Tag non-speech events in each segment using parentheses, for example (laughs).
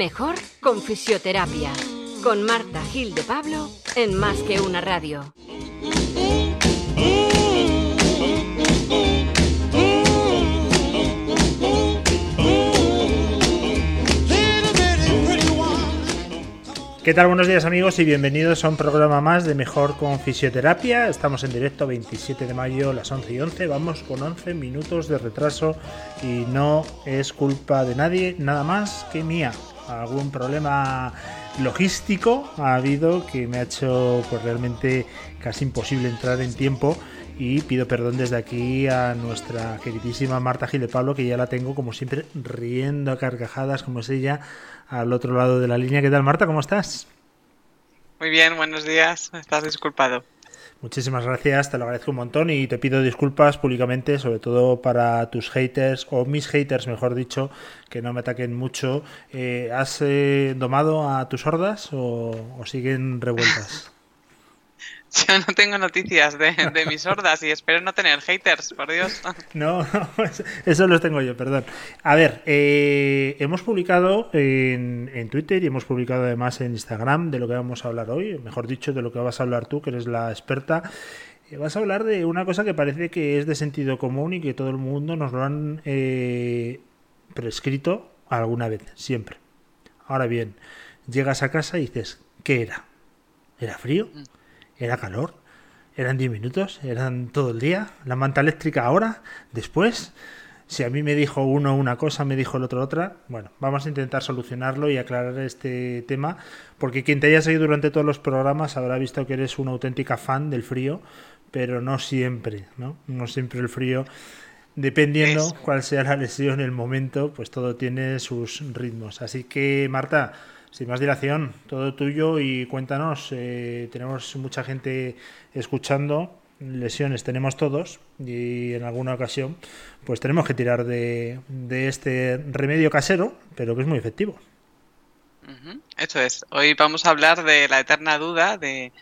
Mejor con fisioterapia. Con Marta Gil de Pablo en Más que una radio. ¿Qué tal? Buenos días amigos y bienvenidos a un programa más de Mejor con Fisioterapia. Estamos en directo 27 de mayo, las 11 y 11. Vamos con 11 minutos de retraso y no es culpa de nadie, nada más que mía. Algún problema logístico ha habido que me ha hecho pues realmente casi imposible entrar en tiempo y pido perdón desde aquí a nuestra queridísima Marta Gil de Pablo que ya la tengo como siempre riendo a carcajadas como es ella al otro lado de la línea. ¿Qué tal, Marta? ¿Cómo estás? Muy bien, buenos días. Estás disculpado. Muchísimas gracias, te lo agradezco un montón y te pido disculpas públicamente, sobre todo para tus haters, o mis haters, mejor dicho, que no me ataquen mucho. Eh, ¿Has eh, domado a tus hordas o siguen revueltas? (laughs) (laughs) Yo no tengo noticias de, mis hordas y espero no tener haters, por Dios. (laughs) No, eso los tengo yo, perdón. A ver, eh, hemos publicado en, Twitter y hemos publicado además en Instagram de lo que vamos a hablar hoy, mejor dicho, de lo que vas a hablar tú, que eres la experta. Eh, vas a hablar de una cosa que parece que es de sentido común y que todo el mundo nos lo han eh, prescrito alguna vez, siempre. Ahora bien, llegas a casa y dices, ¿qué era? ¿Era frío? Mm. ¿Era calor? ¿Eran 10 minutos? ¿Eran todo el día? ¿La manta eléctrica ahora? ¿Después? Si a mí me dijo uno una cosa, me dijo el otro otra. Bueno, vamos a intentar solucionarlo y aclarar este tema, porque quien te haya seguido durante todos los programas habrá visto que eres una auténtica fan del frío, pero no siempre, ¿no? No siempre el frío, dependiendo cuál sea la lesión, el momento, pues todo tiene sus ritmos. Así que, Marta, sin más dilación, todo tuyo y cuéntanos, eh, tenemos mucha gente escuchando, lesiones tenemos todos y en alguna ocasión pues tenemos que tirar de, este remedio casero, pero que es muy efectivo. Eso es, hoy vamos a hablar de la eterna duda de,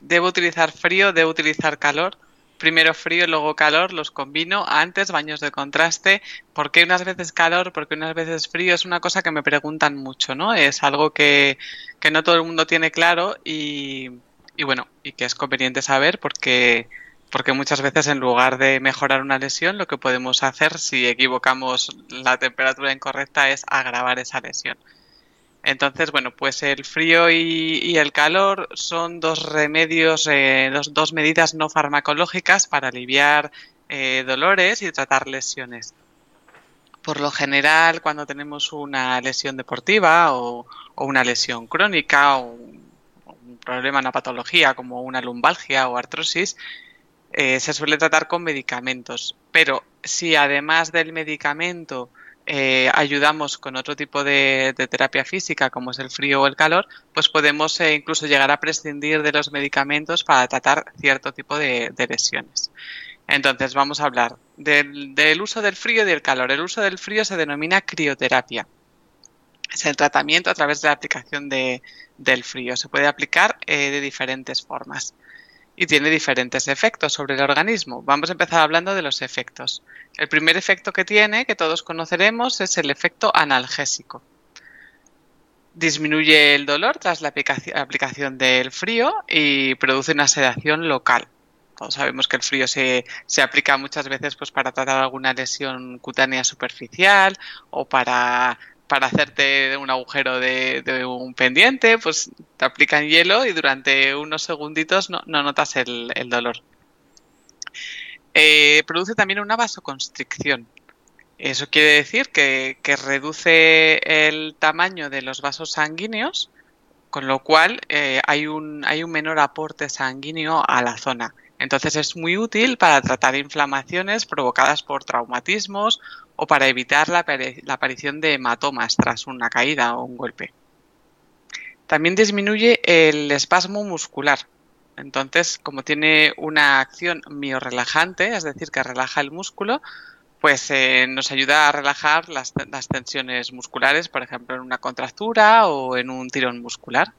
¿debo utilizar frío, debo utilizar calor? Primero frío, luego calor, los combino antes, baños de contraste. ¿Por qué unas veces calor? ¿Por qué unas veces frío? Es una cosa que me preguntan mucho, ¿no? Es algo que, no todo el mundo tiene claro y, y, bueno, y que es conveniente saber porque, porque muchas veces en lugar de mejorar una lesión, lo que podemos hacer si equivocamos la temperatura incorrecta es agravar esa lesión. Entonces, bueno, pues el frío y, el calor son dos remedios, eh, dos, medidas no farmacológicas para aliviar eh, dolores y tratar lesiones. Por lo general, cuando tenemos una lesión deportiva o, una lesión crónica o un, problema, una patología como una lumbalgia o artrosis, eh, se suele tratar con medicamentos. Pero si además del medicamento eh, ayudamos con otro tipo de, terapia física, como es el frío o el calor, pues podemos eh, incluso llegar a prescindir de los medicamentos para tratar cierto tipo de, lesiones. Entonces, vamos a hablar del, uso del frío y del calor. El uso del frío se denomina crioterapia. Es el tratamiento a través de la aplicación del frío. Se puede aplicar eh, de diferentes formas y tiene diferentes efectos sobre el organismo. Vamos a empezar hablando de los efectos. El primer efecto que tiene, que todos conoceremos, es el efecto analgésico. Disminuye el dolor tras la aplicación del frío y produce una sedación local. Todos sabemos que el frío se, se aplica muchas veces pues, para tratar alguna lesión cutánea superficial o para para hacerte un agujero de, un pendiente, pues te aplican hielo y durante unos segunditos no, notas el, dolor. Eh, produce también una vasoconstricción. Eso quiere decir que, reduce el tamaño de los vasos sanguíneos, con lo cual eh, hay un menor aporte sanguíneo a la zona. Entonces es muy útil para tratar inflamaciones provocadas por traumatismos o para evitar la, aparición de hematomas tras una caída o un golpe. También disminuye el espasmo muscular. Entonces, como tiene una acción miorelajante, es decir, que relaja el músculo, pues eh, nos ayuda a relajar las, tensiones musculares, por ejemplo, en una contractura o en un tirón muscular.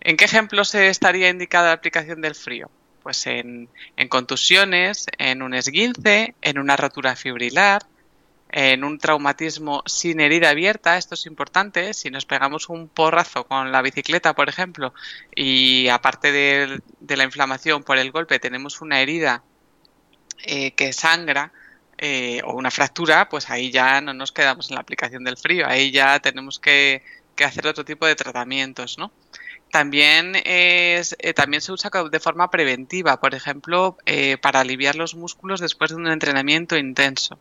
¿En qué ejemplos estaría indicada la aplicación del frío? Pues en, contusiones, en un esguince, en una rotura fibrilar, en un traumatismo sin herida abierta, esto es importante, si nos pegamos un porrazo con la bicicleta, por ejemplo, y aparte de, la inflamación por el golpe tenemos una herida eh, que sangra, eh, o una fractura, pues ahí ya no nos quedamos en la aplicación del frío, ahí ya tenemos que, hacer otro tipo de tratamientos, ¿no? También, es, eh, también se usa de forma preventiva, por ejemplo, para aliviar los músculos después de un entrenamiento intenso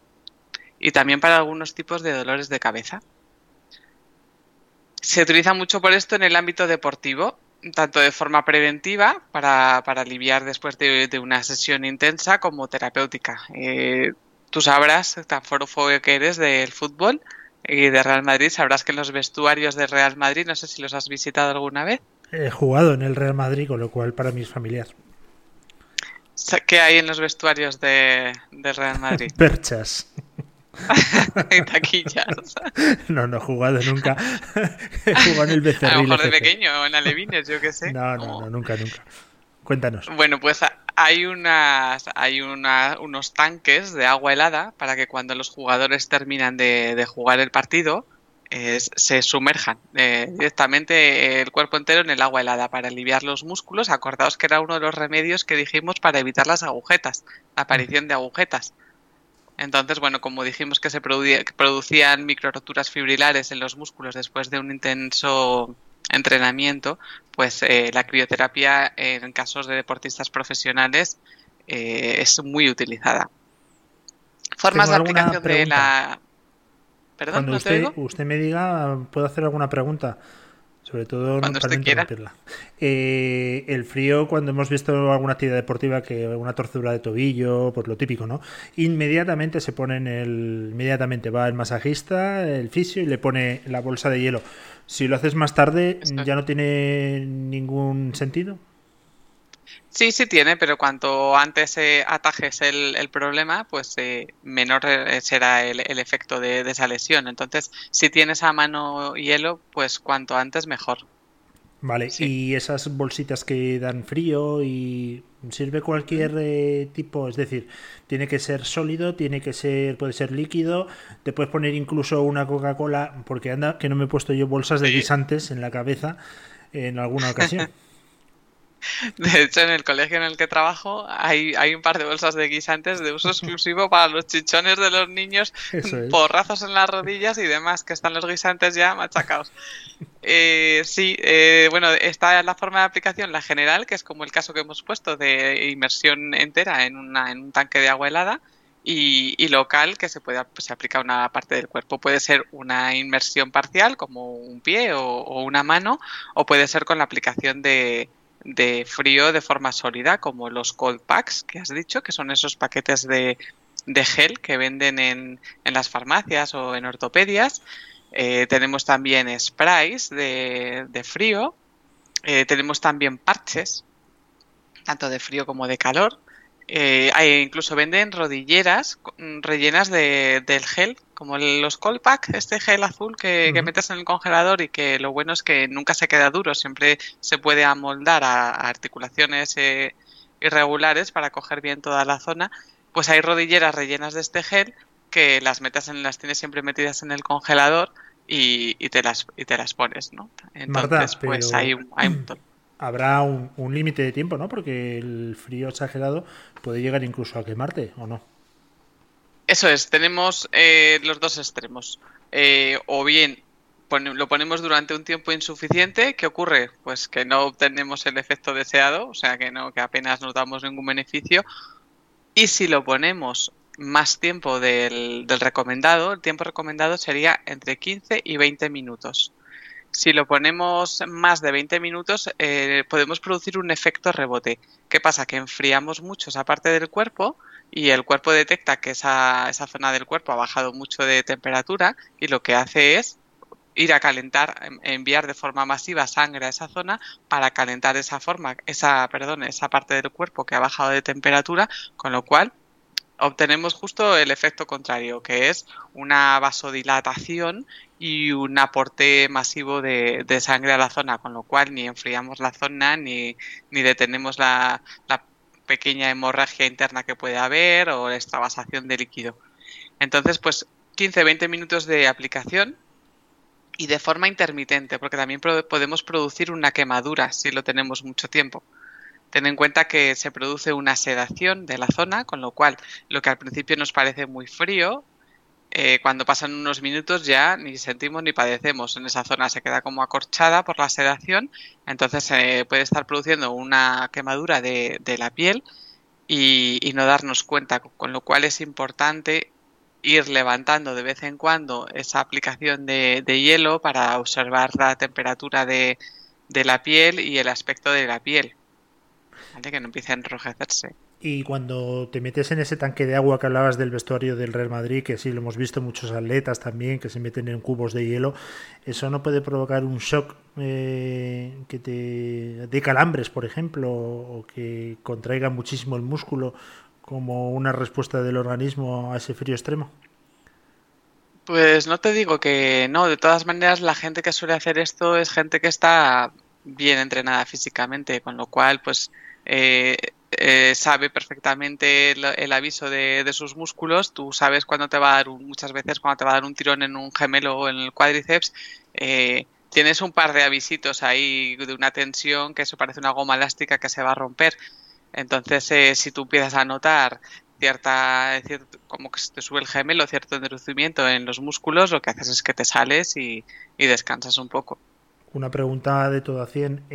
y también para algunos tipos de dolores de cabeza. Se utiliza mucho por esto en el ámbito deportivo, tanto de forma preventiva para, aliviar después de, una sesión intensa como terapéutica. Eh, tú sabrás, tan forofo que eres del fútbol y de Real Madrid, sabrás que en los vestuarios de Real Madrid, no sé si los has visitado alguna vez. He jugado en el Real Madrid, con lo cual para mí es familiar. ¿Qué hay en los vestuarios de, de Real Madrid? (laughs) Perchas. (laughs) en taquillas. (laughs) No, no he jugado nunca. he jugado en el Becerril. A lo mejor de pequeño o en Alevines, yo qué sé. No, no, no, nunca, nunca. Cuéntanos. Bueno, pues hay unas, hay una, unos tanques de agua helada para que cuando los jugadores terminan de, jugar el partido se sumerjan eh, directamente el cuerpo entero en el agua helada para aliviar los músculos. Acordaos que era uno de los remedios que dijimos para evitar las agujetas, la aparición de agujetas. Entonces, bueno, como dijimos que se producían micro roturas fibrilares en los músculos después de un intenso entrenamiento, pues eh, la crioterapia en casos de deportistas profesionales eh, es muy utilizada. Formas de aplicación de la. Perdón, Cuando usted, usted me diga, ¿puedo hacer alguna pregunta? Sobre todo cuando para usted eh, el frío, cuando hemos visto alguna actividad deportiva, que una torcedura de tobillo, pues lo típico, ¿no? Inmediatamente se pone en el. Inmediatamente va el masajista, el fisio y le pone la bolsa de hielo. Si lo haces más tarde, ¿ya no tiene ningún sentido? Sí, sí tiene, pero cuanto antes eh, atajes el, problema, pues eh, menor eh, será el, efecto de, esa lesión. Entonces, si tienes a mano hielo, pues cuanto antes mejor. Vale, y esas bolsitas que dan frío y sirve cualquier eh, tipo, es decir, tiene que ser sólido, tiene que ser, puede ser líquido, te puedes poner incluso una Coca-Cola, porque anda que no me he puesto yo bolsas de guisantes en la cabeza en alguna ocasión. (laughs) (laughs) De hecho, en el colegio en el que trabajo hay, hay un par de bolsas de guisantes de uso exclusivo para los chichones de los niños, porrazos en las rodillas y demás, que están los guisantes ya machacados. Eh, sí, eh, bueno, está la forma de aplicación, la general, que es como el caso que hemos puesto de inmersión entera en, una, en un tanque de agua helada. Y, local que se puede pues, se aplica a una parte del cuerpo. Puede ser una inmersión parcial, como un pie o una mano, o puede ser con la aplicación de, de frío de forma sólida, como los cold packs que has dicho, que son esos paquetes de, de gel que venden en, en, las farmacias o en ortopedias. Eh, tenemos también sprays de, de frío. Eh, tenemos también parches, tanto de frío como de calor. Eh, incluso venden rodilleras mm, rellenas de, del gel, como los Colpack, este gel azul que, metes en el congelador y que lo bueno es que nunca se queda duro, siempre se puede amoldar a, articulaciones eh, irregulares para coger bien toda la zona. Pues hay rodilleras rellenas de este gel que las metes en, las tienes siempre metidas en el congelador y, te las y te las pones, ¿no? Entonces, pues hay, hay un (clears throat) habrá un, límite de tiempo, ¿no? Porque el frío exagerado puede llegar incluso a quemarte, ¿o no? Eso es, tenemos eh, los dos extremos. Eh, o bien lo ponemos durante un tiempo insuficiente, ¿qué ocurre? Pues que no obtenemos el efecto deseado, o sea que no, que apenas nos damos ningún beneficio. Y si lo ponemos más tiempo del recomendado, el tiempo recomendado sería entre 15 y 20 minutos. Si lo ponemos más de 20 minutos, eh, podemos producir un efecto rebote. ¿Qué pasa? Que enfriamos mucho esa parte del cuerpo y el cuerpo detecta que esa, esa zona del cuerpo ha bajado mucho de temperatura y lo que hace es ir a calentar, enviar de forma masiva sangre a esa zona para calentar esa forma, esa, perdón, esa parte del cuerpo que ha bajado de temperatura, con lo cual obtenemos justo el efecto contrario, que es una vasodilatación y un aporte masivo de, sangre a la zona, con lo cual ni enfriamos la zona ni, ni detenemos la, pequeña hemorragia interna que puede haber o la extravasación de líquido. Entonces, pues 15-20 minutos de aplicación y de forma intermitente, porque también podemos producir una quemadura si lo tenemos mucho tiempo. Ten en cuenta que se produce una sedación de la zona, con lo cual lo que al principio nos parece muy frío, eh, cuando pasan unos minutos ya ni sentimos ni padecemos. En esa zona se queda como acorchada por la sedación, entonces puede estar produciendo una quemadura de, la piel y, no darnos cuenta, con lo cual es importante ir levantando de vez en cuando esa aplicación de, hielo para observar la temperatura de, la piel y el aspecto de la piel, que no empiece a enrojecerse. Y cuando te metes en ese tanque de agua que hablabas del vestuario del Real Madrid, que sí lo hemos visto muchos atletas también que se meten en cubos de hielo, eso no puede provocar un shock eh, que te de calambres, por ejemplo, o que contraiga muchísimo el músculo como una respuesta del organismo a ese frío extremo. Pues no te digo que no, de todas maneras la gente que suele hacer esto es gente que está bien entrenada físicamente, con lo cual pues eh, eh, sabe perfectamente el, aviso de, sus músculos. Tú sabes cuándo te va a dar, muchas veces cuando te va a dar un tirón en un gemelo o en el cuádriceps, eh, tienes un par de avisitos ahí de una tensión que eso parece una goma elástica que se va a romper. Entonces, eh, si tú empiezas a notar cierta, como que se te sube el gemelo, cierto endurecimiento en los músculos, lo que haces es que te sales y, descansas un poco. Una pregunta de todo a 100.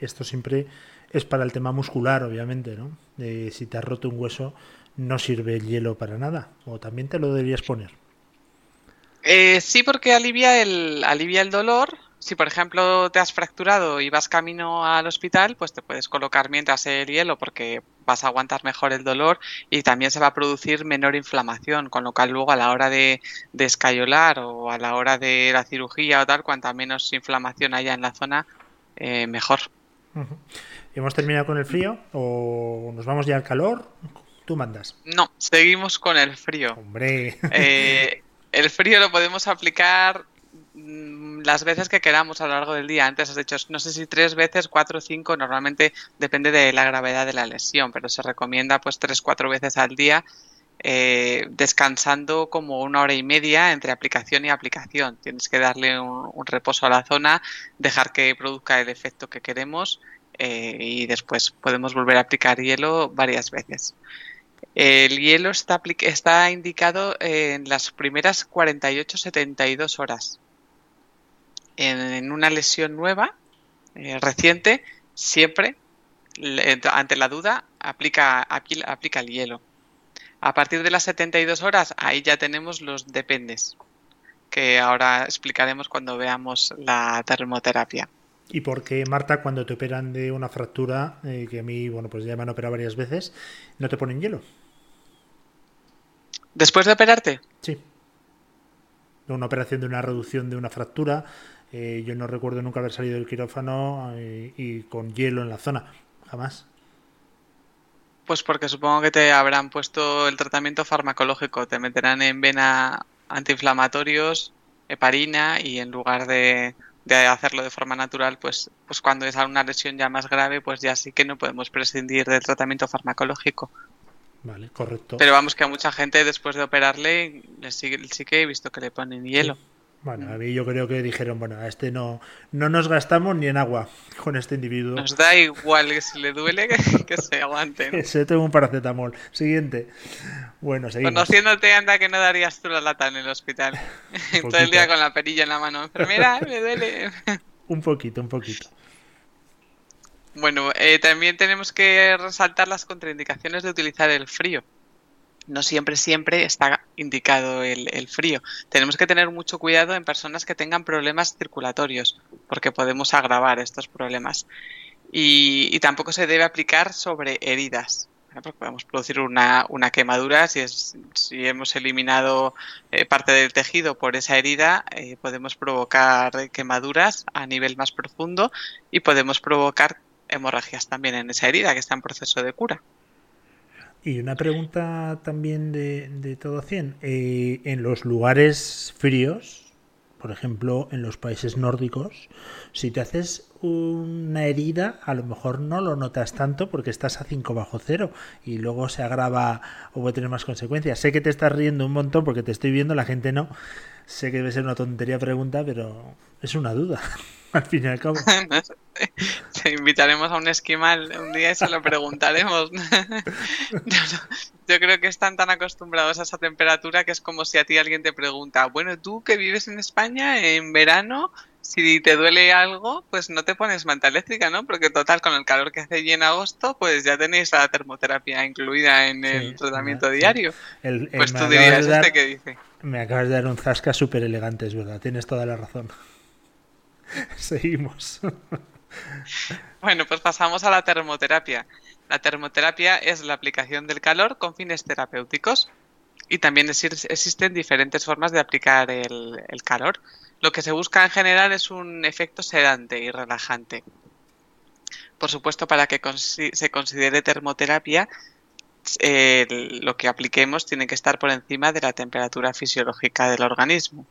esto siempre es para el tema muscular, obviamente, ¿no? si te has roto un hueso, no sirve el hielo para nada. O también te lo deberías poner. Eh, sí, porque alivia el, alivia el dolor. Si, por ejemplo, te has fracturado y vas camino al hospital, pues te puedes colocar mientras el hielo porque vas a aguantar mejor el dolor y también se va a producir menor inflamación, con lo cual luego a la hora de, de escayolar o a la hora de la cirugía o tal, cuanta menos inflamación haya en la zona, eh, mejor. ¿Hemos terminado con el frío o nos vamos ya al calor? Tú mandas. No, seguimos con el frío. Hombre. Eh, el frío lo podemos aplicar mm, las veces que queramos a lo largo del día. Antes has dicho, no sé si tres veces, cuatro o cinco, normalmente depende de la gravedad de la lesión, pero se recomienda pues tres, cuatro veces al día, eh, descansando como una hora y media entre aplicación y aplicación. Tienes que darle un reposo a la zona, dejar que produzca el efecto que queremos eh, y después podemos volver a aplicar hielo varias veces. El hielo está, indicado en las primeras 48-72 horas. En, una lesión nueva, eh, reciente, siempre, ante la duda, aplica, aplica el hielo. A partir de las 72 horas, ahí ya tenemos los dependes, que ahora explicaremos cuando veamos la termoterapia. ¿Y por qué, Marta, cuando te operan de una fractura, eh, que a mí, bueno, pues ya me han operado varias veces, no te ponen hielo? ¿Después de operarte? Sí. Una operación de una reducción de una fractura. Eh, yo no recuerdo nunca haber salido del quirófano eh, y con hielo en la zona. Jamás. Pues porque supongo que te habrán puesto el tratamiento farmacológico. Te meterán en vena antiinflamatorios, heparina y en lugar de de hacerlo de forma natural, pues, pues cuando es una lesión ya más grave, pues ya sí que no podemos prescindir del tratamiento farmacológico. Vale, correcto. Pero vamos que a mucha gente después de operarle sí, sí que he visto que le ponen hielo. Bueno, a mí yo creo que dijeron, bueno, a este no, no nos gastamos ni en agua con este individuo. Nos da igual que si le duele (laughs) que, se aguante. (laughs) Se tengo un paracetamol. Siguiente. Bueno, seguimos. Conociéndote, anda que no darías tú la lata en el hospital. (laughs) Todo el día con la perilla en la mano. Enfermera, me duele. un poquito, un poquito. Bueno, eh, también tenemos que resaltar las contraindicaciones de utilizar el frío no siempre, siempre está indicado el, frío. Tenemos que tener mucho cuidado en personas que tengan problemas circulatorios, porque podemos agravar estos problemas. Y, tampoco se debe aplicar sobre heridas, porque podemos producir una, quemadura. Si, es, si hemos eliminado eh, parte del tejido por esa herida, eh, podemos provocar quemaduras a nivel más profundo y podemos provocar hemorragias también en esa herida que está en proceso de cura. Y una pregunta también de, de todo 100. Eh, en los lugares fríos, por ejemplo, en los países nórdicos, si te haces una herida, a lo mejor no lo notas tanto porque estás a 5 bajo cero y luego se agrava o puede tener más consecuencias. Sé que te estás riendo un montón porque te estoy viendo, la gente no. Sé que debe ser una tontería pregunta, pero es una duda, (laughs) al fin y al cabo. (laughs) Te invitaremos a un esquimal un día y se lo preguntaremos. (laughs) Yo creo que están tan acostumbrados a esa temperatura que es como si a ti alguien te pregunta, bueno, tú que vives en España en verano, si te duele algo, pues no te pones manta eléctrica, ¿no? Porque total, con el calor que hace allí en agosto, pues ya tenéis la termoterapia incluida en el tratamiento diario. pues tú dirías, ¿este qué dice? Me acabas de dar un zasca súper elegante, es verdad, tienes toda la razón. (laughs) Seguimos. Bueno, pues pasamos a la termoterapia. La termoterapia es la aplicación del calor con fines terapéuticos y también existen diferentes formas de aplicar el, calor. Lo que se busca en general es un efecto sedante y relajante. Por supuesto, para que se considere termoterapia, lo que apliquemos tiene que estar por encima de la temperatura fisiológica del organismo.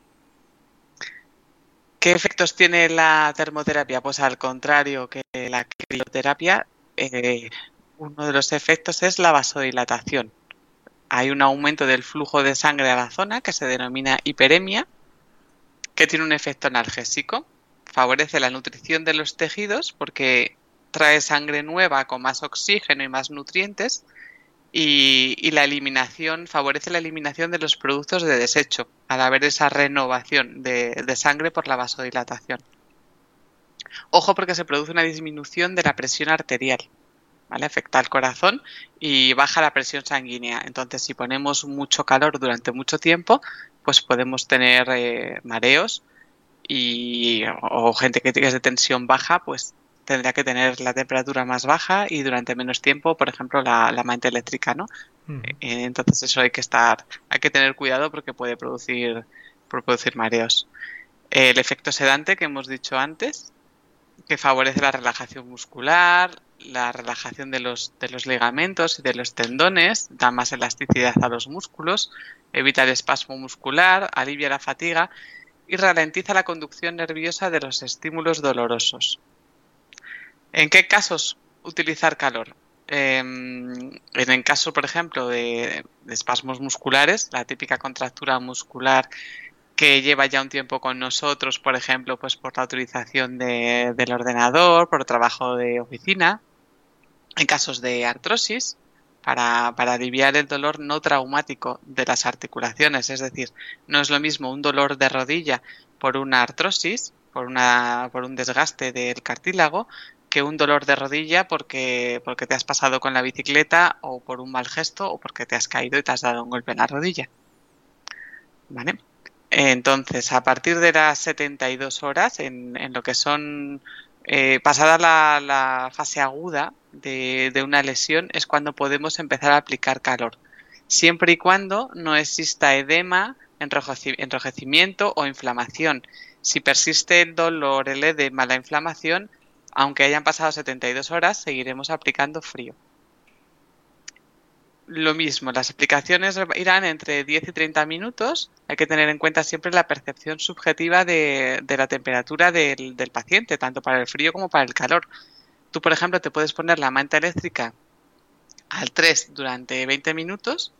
¿Qué efectos tiene la termoterapia? Pues al contrario que la crioterapia, eh, uno de los efectos es la vasodilatación. Hay un aumento del flujo de sangre a la zona que se denomina hiperemia, que tiene un efecto analgésico. Favorece la nutrición de los tejidos porque trae sangre nueva con más oxígeno y más nutrientes y, la eliminación favorece la eliminación de los productos de desecho al haber esa renovación de, de sangre por la vasodilatación. Ojo porque se produce una disminución de la presión arterial. ¿vale? Afecta al corazón y baja la presión sanguínea. Entonces, si ponemos mucho calor durante mucho tiempo, pues podemos tener eh, mareos y, o gente que es de tensión baja, pues tendría que tener la temperatura más baja y durante menos tiempo, por ejemplo, la, la manta eléctrica, ¿no? Eh, entonces eso hay que estar, hay que tener cuidado porque puede producir, producir mareos. El efecto sedante que hemos dicho antes, que favorece la relajación muscular, la relajación de los, de los ligamentos y de los tendones, da más elasticidad a los músculos, evita el espasmo muscular, alivia la fatiga y ralentiza la conducción nerviosa de los estímulos dolorosos. ¿En qué casos utilizar calor? Em, en el caso, por ejemplo, de, espasmos musculares, la típica contractura muscular que lleva ya un tiempo con nosotros, por ejemplo, pues por la utilización del ordenador, por trabajo de oficina, en casos de artrosis, para, para, aliviar el dolor no traumático de las articulaciones, es decir, no es lo mismo un dolor de rodilla por una artrosis, por, una, por un desgaste del cartílago, que un dolor de rodilla porque, porque te has pasado con la bicicleta o por un mal gesto o porque te has caído y te has dado un golpe en la rodilla. ¿Vale? Entonces, a partir de las 72 horas, en, lo que son eh, pasada la, la, fase aguda de, de, una lesión, es cuando podemos empezar a aplicar calor. Siempre y cuando no exista edema, enrojecimiento o inflamación. Si persiste el dolor, el edema, la inflamación, aunque hayan pasado 72 horas, seguiremos aplicando frío. Lo mismo, las aplicaciones irán entre 10 y 30 minutos. Hay que tener en cuenta siempre la percepción subjetiva de, la temperatura del, del, paciente, tanto para el frío como para el calor. Tú, por ejemplo, te puedes poner la manta eléctrica al 3 durante 20 minutos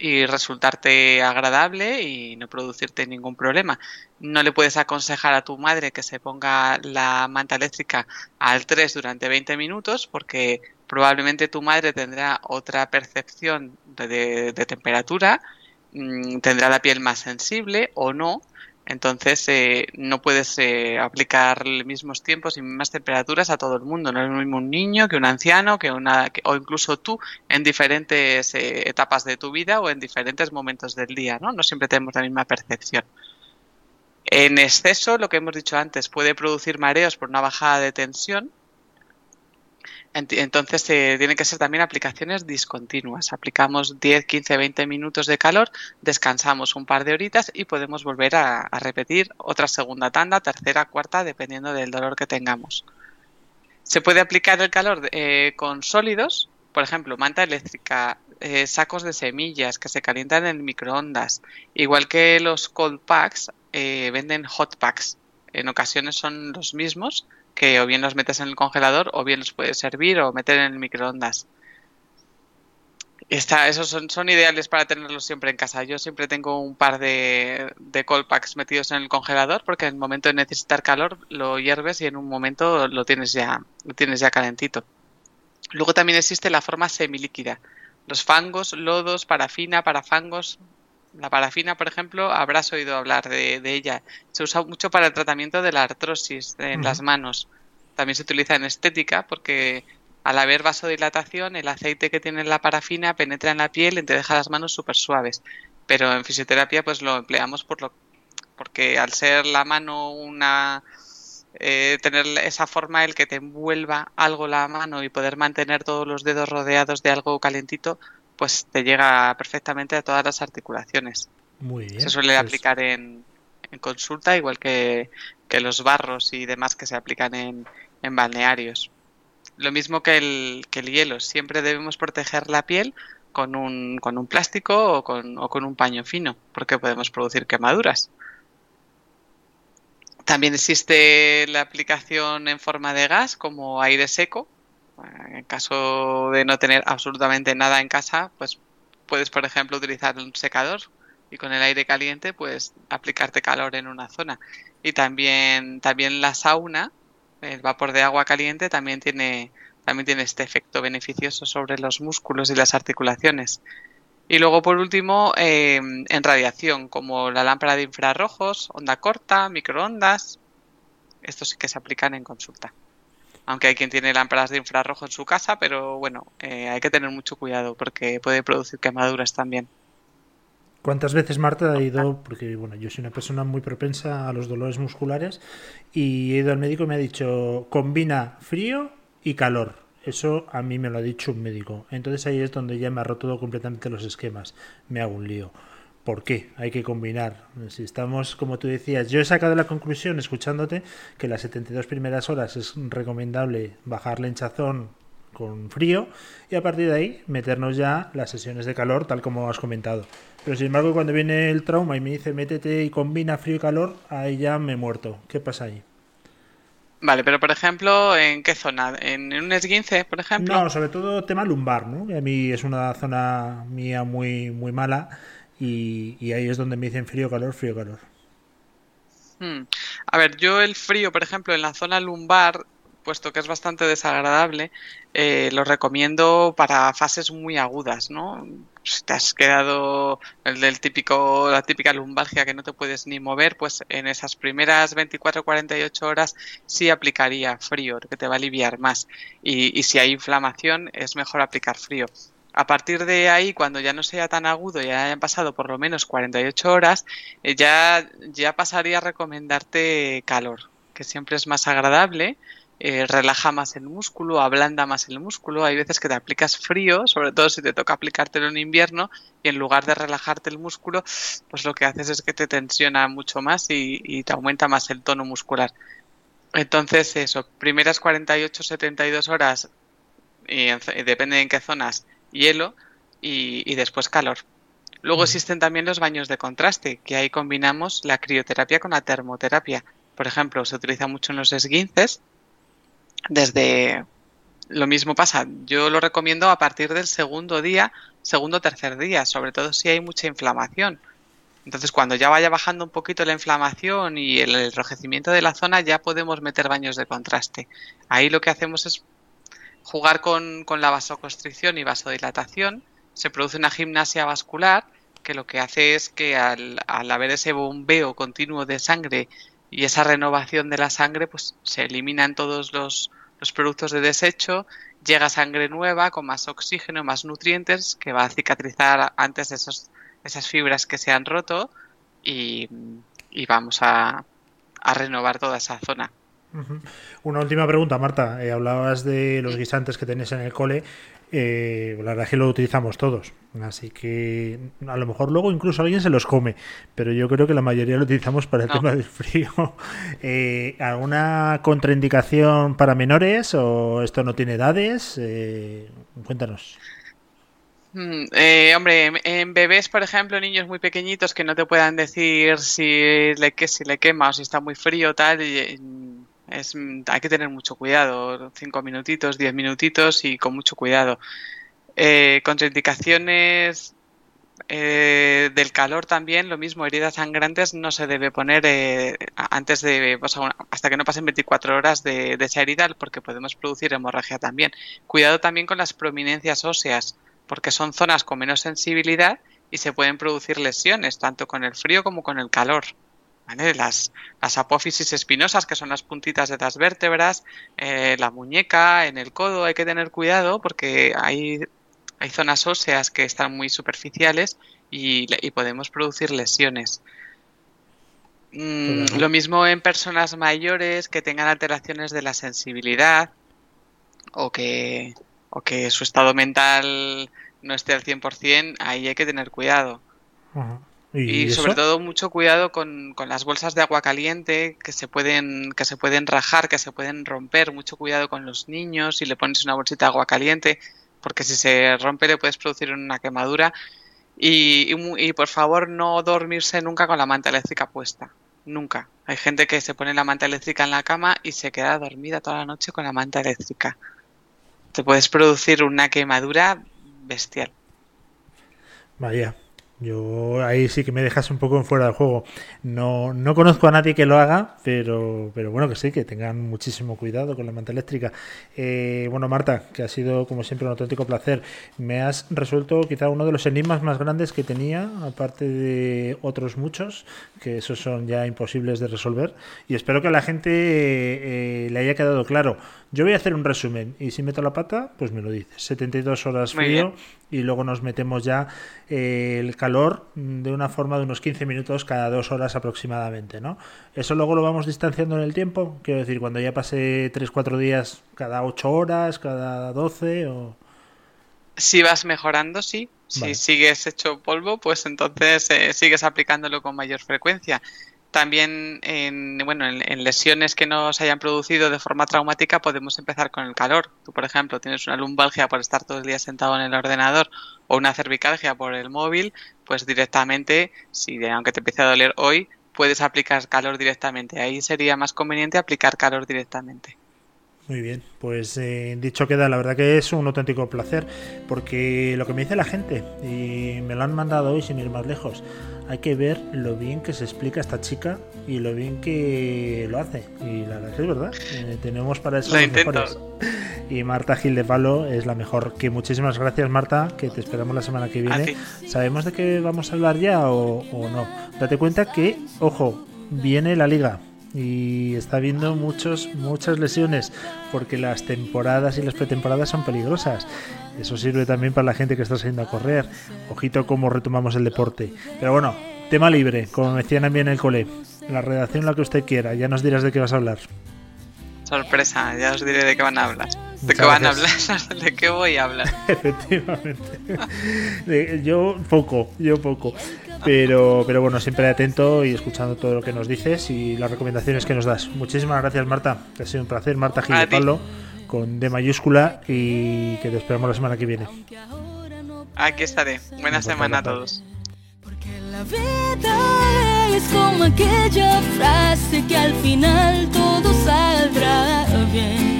y resultarte agradable y no producirte ningún problema. No le puedes aconsejar a tu madre que se ponga la manta eléctrica al 3 durante 20 minutos porque probablemente tu madre tendrá otra percepción de, de temperatura, mm, tendrá la piel más sensible o no entonces, eh, no puedes eh, aplicar mismos tiempos y mismas temperaturas a todo el mundo. No es lo mismo un niño que un anciano que una, o incluso tú en diferentes eh, etapas de tu vida o en diferentes momentos del día. ¿no? no siempre tenemos la misma percepción. En exceso, lo que hemos dicho antes, puede producir mareos por una bajada de tensión entonces eh, tienen que ser también aplicaciones discontinuas. Aplicamos 10, 15, 20 minutos de calor, descansamos un par de horitas y podemos volver a, repetir otra segunda tanda, tercera, cuarta, dependiendo del dolor que tengamos. Se puede aplicar el calor eh, con sólidos, por ejemplo, manta eléctrica, eh, sacos de semillas que se calientan en microondas, igual que los cold packs, eh, venden hot packs. En ocasiones son los mismos, que o bien los metes en el congelador o bien los puedes servir o meter en el microondas. Está, esos son, son, ideales para tenerlos siempre en casa. Yo siempre tengo un par de, de cold packs metidos en el congelador porque en el momento de necesitar calor lo hierves y en un momento lo tienes ya, lo tienes ya calentito. Luego también existe la forma semilíquida. Los fangos, lodos, parafina, parafangos. La parafina, por ejemplo, habrás oído hablar de, de ella. Se usa mucho para el tratamiento de la artrosis en las manos. También se utiliza en estética porque al haber vasodilatación, el aceite que tiene la parafina penetra en la piel y te deja las manos súper suaves. Pero en fisioterapia pues lo empleamos por lo, porque al ser la mano una... Eh, tener esa forma, el que te envuelva algo la mano y poder mantener todos los dedos rodeados de algo calentito, pues te llega perfectamente a todas las articulaciones. Muy bien. Se suele pues- aplicar en, en consulta, igual que, que los barros y demás que se aplican en, en balnearios. Lo mismo que el, que el hielo, siempre debemos proteger la piel con un, con un plástico o con, o con un paño fino, porque podemos producir quemaduras. También existe la aplicación en forma de gas como aire seco. En caso de no tener absolutamente nada en casa, pues puedes, por ejemplo, utilizar un secador y con el aire caliente, pues aplicarte calor en una zona. Y también, también la sauna, el vapor de agua caliente también tiene, también tiene este efecto beneficioso sobre los músculos y las articulaciones. Y luego, por último, eh, en radiación, como la lámpara de infrarrojos, onda corta, microondas. Estos sí que se aplican en consulta. Aunque hay quien tiene lámparas de infrarrojo en su casa, pero bueno, eh, hay que tener mucho cuidado porque puede producir quemaduras también. ¿Cuántas veces Marta ha ido? Porque bueno, yo soy una persona muy propensa a los dolores musculares y he ido al médico y me ha dicho combina frío y calor. Eso a mí me lo ha dicho un médico. Entonces ahí es donde ya me ha roto completamente los esquemas. Me hago un lío. ¿Por qué? Hay que combinar. Si estamos, como tú decías, yo he sacado la conclusión, escuchándote, que las 72 primeras horas es recomendable bajarle hinchazón con frío y a partir de ahí meternos ya las sesiones de calor, tal como has comentado. Pero sin embargo, cuando viene el trauma y me dice métete y combina frío y calor, ahí ya me he muerto. ¿Qué pasa ahí? Vale, pero por ejemplo, ¿en qué zona? ¿En, un esguince, por ejemplo? No, sobre todo tema lumbar, ¿no? A mí es una zona mía muy, muy mala y, ahí es donde me dicen frío, calor, frío, calor. Hmm. A ver, yo el frío, por ejemplo, en la zona lumbar, puesto que es bastante desagradable, eh, lo recomiendo para fases muy agudas, ¿no? Si te has quedado el del típico, la típica lumbalgia que no te puedes ni mover, pues en esas primeras 24 48 horas sí aplicaría frío, que te va a aliviar más. Y si hay inflamación, es mejor aplicar frío. A partir de ahí, cuando ya no sea tan agudo, ya hayan pasado por lo menos 48 horas, eh, ya, ya pasaría a recomendarte calor, que siempre es más agradable, eh, relaja más el músculo, ablanda más el músculo. Hay veces que te aplicas frío, sobre todo si te toca aplicártelo en invierno, y en lugar de relajarte el músculo, pues lo que haces es que te tensiona mucho más y, y te aumenta más el tono muscular. Entonces, eso, primeras 48, 72 horas, y, en, y depende en qué zonas, hielo y, y, después calor. Luego existen también los baños de contraste, que ahí combinamos la crioterapia con la termoterapia. Por ejemplo, se utiliza mucho en los esguinces. Desde lo mismo pasa, yo lo recomiendo a partir del segundo día, segundo o tercer día, sobre todo si hay mucha inflamación. Entonces, cuando ya vaya bajando un poquito la inflamación y el enrojecimiento de la zona, ya podemos meter baños de contraste. Ahí lo que hacemos es jugar con, con, la vasoconstricción y vasodilatación, se produce una gimnasia vascular que lo que hace es que al, al, haber ese bombeo continuo de sangre y esa renovación de la sangre, pues se eliminan todos los, los productos de desecho, llega sangre nueva con más oxígeno, más nutrientes, que va a cicatrizar antes esos, esas fibras que se han roto y, y vamos a, a renovar toda esa zona. Una última pregunta, Marta. Eh, hablabas de los guisantes que tenéis en el cole. Eh, la verdad es que lo utilizamos todos. Así que a lo mejor luego incluso alguien se los come. Pero yo creo que la mayoría lo utilizamos para el no. tema del frío. (laughs) Eh, ¿Alguna contraindicación para menores o esto no tiene edades? cuéntanos. Mm, eh, hombre, en bebés, por ejemplo, niños muy pequeñitos que no te puedan decir si le, que, si le quema o si está muy frío tal, mm, es, hay que tener mucho cuidado, cinco minutitos, diez minutitos y con mucho cuidado. Eh, contraindicaciones eh, del calor también, lo mismo, heridas sangrantes no se debe poner eh, antes de, hasta que no pasen 24 horas de, de esa herida porque podemos producir hemorragia también. Cuidado también con las prominencias óseas porque son zonas con menos sensibilidad y se pueden producir lesiones, tanto con el frío como con el calor. Las, apófisis espinosas, que son las puntitas de las vértebras, eh, la muñeca, en el codo, hay que tener cuidado porque hay, hay zonas óseas que están muy superficiales y, podemos producir lesiones. Mm, lo mismo en personas mayores que tengan alteraciones de la sensibilidad o que, o que su estado mental no esté al 100%, ahí hay que tener cuidado. Y, sobre todo mucho cuidado con, con, las bolsas de agua caliente que se pueden que se pueden rajar, que se pueden romper. Mucho cuidado con los niños si le pones una bolsita de agua caliente, porque si se rompe le puedes producir una quemadura. Y, y, por favor no dormirse nunca con la manta eléctrica puesta. Nunca. Hay gente que se pone la manta eléctrica en la cama y se queda dormida toda la noche con la manta eléctrica te puedes producir una quemadura bestial. Vaya, yo ahí sí que me dejas un poco en fuera del juego. No, no conozco a nadie que lo haga, pero, pero bueno, que sí, que tengan muchísimo cuidado con la manta eléctrica. Eh, bueno, Marta, que ha sido como siempre un auténtico placer. Me has resuelto quizá uno de los enigmas más grandes que tenía, aparte de otros muchos, que esos son ya imposibles de resolver. Y espero que a la gente eh, le haya quedado claro. Yo voy a hacer un resumen y si meto la pata, pues me lo dices. 72 horas frío y luego nos metemos ya eh, el calor de una forma de unos 15 minutos cada dos horas aproximadamente, ¿no? Eso luego lo vamos distanciando en el tiempo, quiero decir, cuando ya pase 3-4 días cada 8 horas, cada 12 o... Si vas mejorando, sí. Si sigues hecho polvo, pues entonces eh, sigues aplicándolo con mayor frecuencia. También en, bueno, en, lesiones que nos hayan producido de forma traumática podemos empezar con el calor. Tú, por ejemplo, tienes una lumbalgia por estar todo el día sentado en el ordenador o una cervicalgia por el móvil, pues directamente, si aunque te empiece a doler hoy, puedes aplicar calor directamente. Ahí sería más conveniente aplicar calor directamente. Muy bien, pues eh, dicho queda, la verdad que es un auténtico placer, porque lo que me dice la gente, y me lo han mandado hoy sin ir más lejos, hay que ver lo bien que se explica esta chica y lo bien que lo hace. Y la verdad que es verdad, eh, tenemos para eso los mejores. Y Marta Gil de Palo es la mejor. Que muchísimas gracias, Marta, que te esperamos la semana que viene. ¿Sabemos de qué vamos a hablar ya o, o no? Date cuenta que, ojo, viene la liga y está habiendo muchos, muchas lesiones porque las temporadas y las pretemporadas son peligrosas. Eso sirve también para la gente que está saliendo a correr. Ojito cómo retomamos el deporte. Pero bueno, tema libre, como me decían también en el cole. La redacción, lo que usted quiera. Ya nos dirás de qué vas a hablar. Sorpresa, ya os diré de qué van a hablar. ¿De qué van a hablar? (laughs) ¿De qué voy a hablar? (laughs) Efectivamente. yo poco, yo poco. Pero, pero bueno, siempre atento y escuchando todo lo que nos dices y las recomendaciones que nos das. Muchísimas gracias, Marta. Ha sido un placer. Marta Gil Pablo, con D mayúscula y que te esperamos la semana que viene. Aquí estaré. Buena semana a todos. Porque la vida es como aquella frase que al final todo saldrá bien.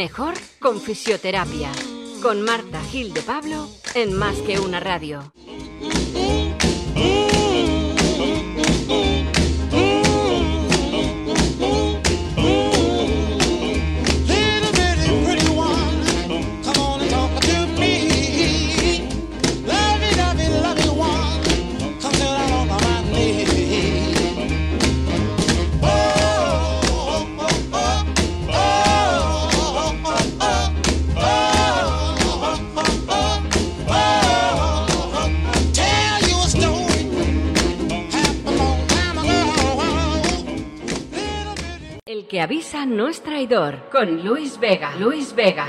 Mejor con fisioterapia. Con Marta Gil de Pablo en Más que una radio. Avisa no es traidor. Con Luis Vega. Luis Vega.